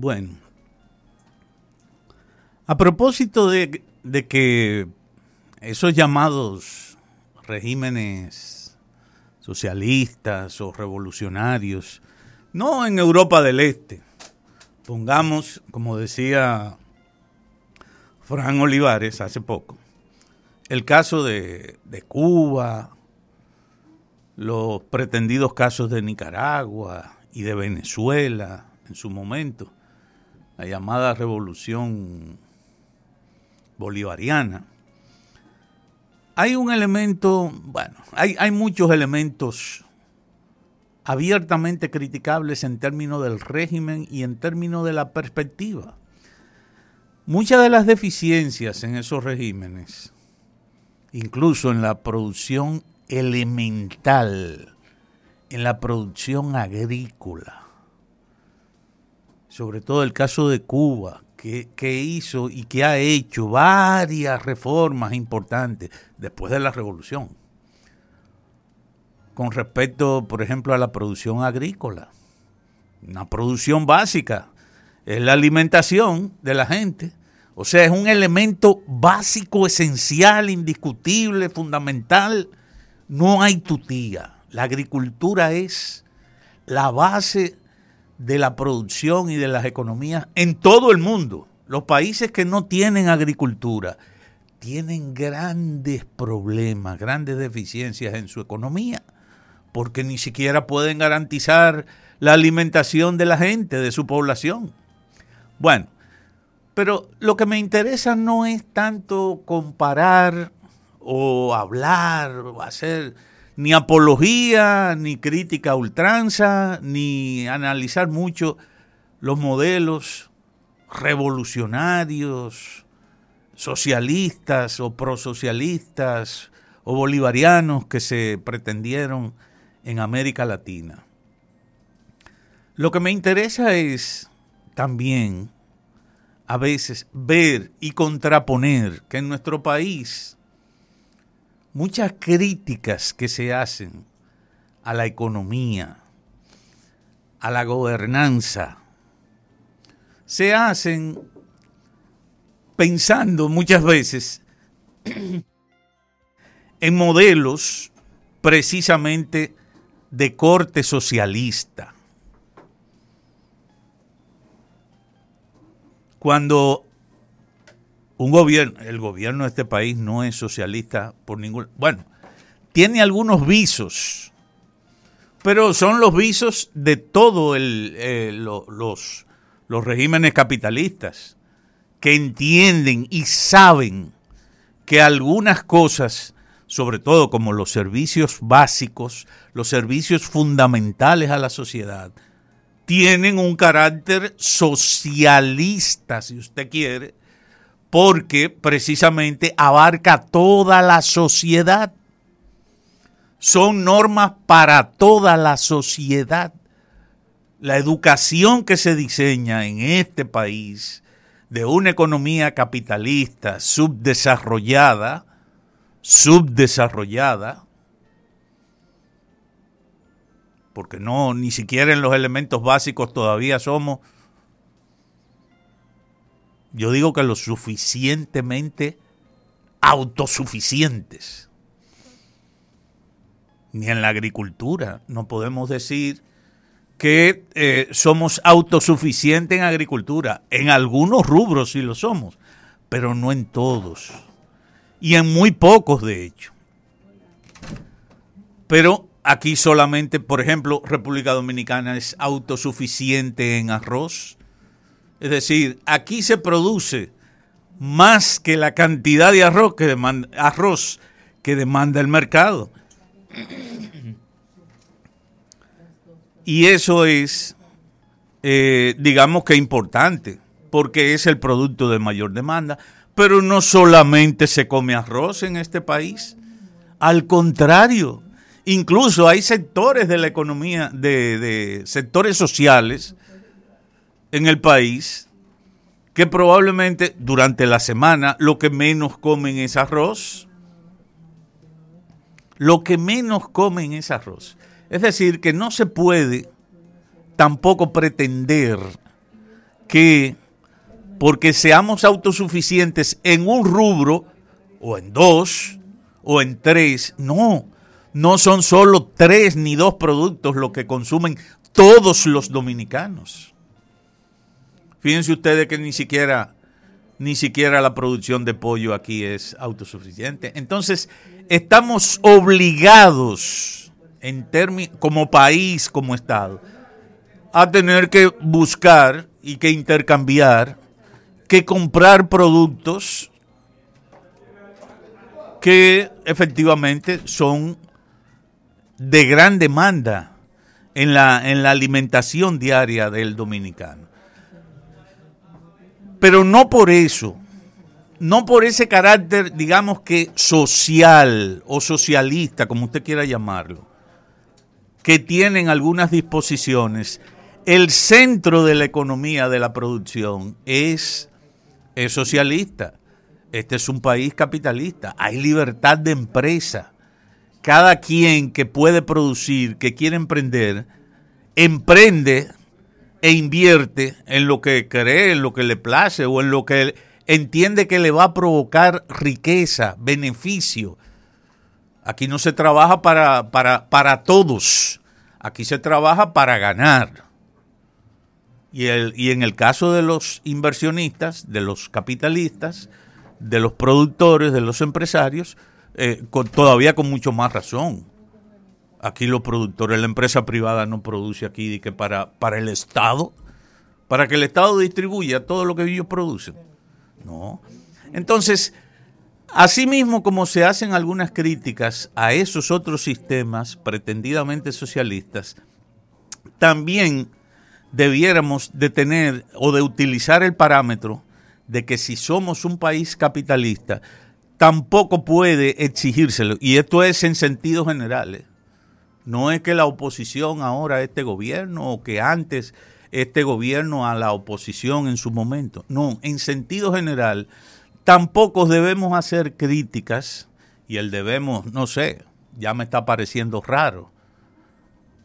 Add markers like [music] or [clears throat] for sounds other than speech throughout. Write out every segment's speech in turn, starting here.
Bueno, a propósito de, que esos llamados regímenes socialistas o revolucionarios, no en Europa del Este, pongamos, como decía Fran Olivares hace poco, el caso de Cuba, los pretendidos casos de Nicaragua y de Venezuela en su momento, la llamada revolución bolivariana. Hay un elemento, bueno, hay, muchos elementos abiertamente criticables en términos del régimen y en términos de la perspectiva. Muchas de las deficiencias en esos regímenes, incluso en la producción elemental, en la producción agrícola, sobre todo el caso de Cuba, que, hizo y que ha hecho varias reformas importantes después de la revolución. Con respecto, por ejemplo, a la producción agrícola. Una producción básica. Es la alimentación de la gente. O sea, es un elemento básico, esencial, indiscutible, fundamental. No hay tutía. La agricultura es la base de la producción y de las economías en todo el mundo. Los países que no tienen agricultura tienen grandes problemas, grandes deficiencias en su economía, porque ni siquiera pueden garantizar la alimentación de la gente, de su población. Bueno, pero lo que me interesa no es tanto comparar o hablar o hacer ni apología, ni crítica ultranza, ni analizar mucho los modelos revolucionarios, socialistas o prosocialistas o bolivarianos que se pretendieron en América Latina. Lo que me interesa es también a veces ver y contraponer que en nuestro país muchas críticas que se hacen a la economía, a la gobernanza, se hacen pensando muchas veces [clears throat] en modelos precisamente de corte socialista. Cuando un gobierno, el gobierno de este país no es socialista por ningún, bueno, tiene algunos visos, pero son los visos de todos eh, los, los regímenes capitalistas que entienden y saben que algunas cosas, sobre todo como los servicios básicos, los servicios fundamentales a la sociedad, tienen un carácter socialista, si usted quiere, porque precisamente abarca toda la sociedad. Son normas para toda la sociedad. La educación que se diseña en este país de una economía capitalista subdesarrollada, subdesarrollada, porque no, ni siquiera en los elementos básicos todavía somos yo digo que lo suficientemente autosuficientes. Ni en la agricultura. No podemos decir que eh, somos autosuficientes en agricultura. En algunos rubros sí lo somos, pero no en todos. Y en muy pocos, de hecho. Pero aquí solamente, por ejemplo, República Dominicana es autosuficiente en arroz, es decir, aquí se produce más que la cantidad de arroz que demanda, arroz que demanda el mercado. Y eso es, eh, digamos que importante, porque es el producto de mayor demanda. Pero no solamente se come arroz en este país, al contrario, incluso hay sectores de la economía, de, de sectores sociales, en el país que probablemente durante la semana lo que menos comen es arroz. Lo que menos comen es arroz. Es decir, que no se puede tampoco pretender que porque seamos autosuficientes en un rubro o en dos o en tres, no, no son solo tres ni dos productos lo que consumen todos los dominicanos. Fíjense ustedes que ni siquiera ni siquiera la producción de pollo aquí es autosuficiente. Entonces, estamos obligados en como país, como Estado, a tener que buscar y que intercambiar, que comprar productos que efectivamente son de gran demanda en la, en la alimentación diaria del dominicano. Pero no por eso, no por ese carácter, digamos que social o socialista, como usted quiera llamarlo, que tienen algunas disposiciones, el centro de la economía de la producción es, es socialista. Este es un país capitalista, hay libertad de empresa. Cada quien que puede producir, que quiere emprender, emprende e invierte en lo que cree, en lo que le place o en lo que entiende que le va a provocar riqueza, beneficio. Aquí no se trabaja para, para, para todos, aquí se trabaja para ganar. Y, el, y en el caso de los inversionistas, de los capitalistas, de los productores, de los empresarios, eh, todavía con mucho más razón. Aquí los productores, la empresa privada no produce aquí que para, para el Estado, para que el Estado distribuya todo lo que ellos producen. No. Entonces, asimismo como se hacen algunas críticas a esos otros sistemas pretendidamente socialistas, también debiéramos de tener o de utilizar el parámetro de que si somos un país capitalista, tampoco puede exigírselo. Y esto es en sentido general. No es que la oposición ahora a este gobierno o que antes este gobierno a la oposición en su momento. No, en sentido general, tampoco debemos hacer críticas y el debemos, no sé, ya me está pareciendo raro,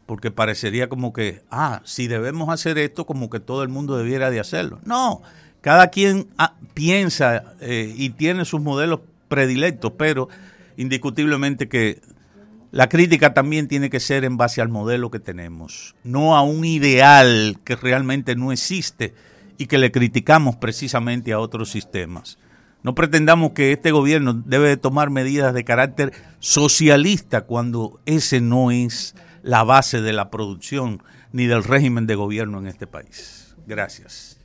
porque parecería como que, ah, si debemos hacer esto, como que todo el mundo debiera de hacerlo. No, cada quien ah, piensa eh, y tiene sus modelos predilectos, pero indiscutiblemente que la crítica también tiene que ser en base al modelo que tenemos, no a un ideal que realmente no existe y que le criticamos precisamente a otros sistemas. No pretendamos que este gobierno debe tomar medidas de carácter socialista cuando ese no es la base de la producción ni del régimen de gobierno en este país. Gracias.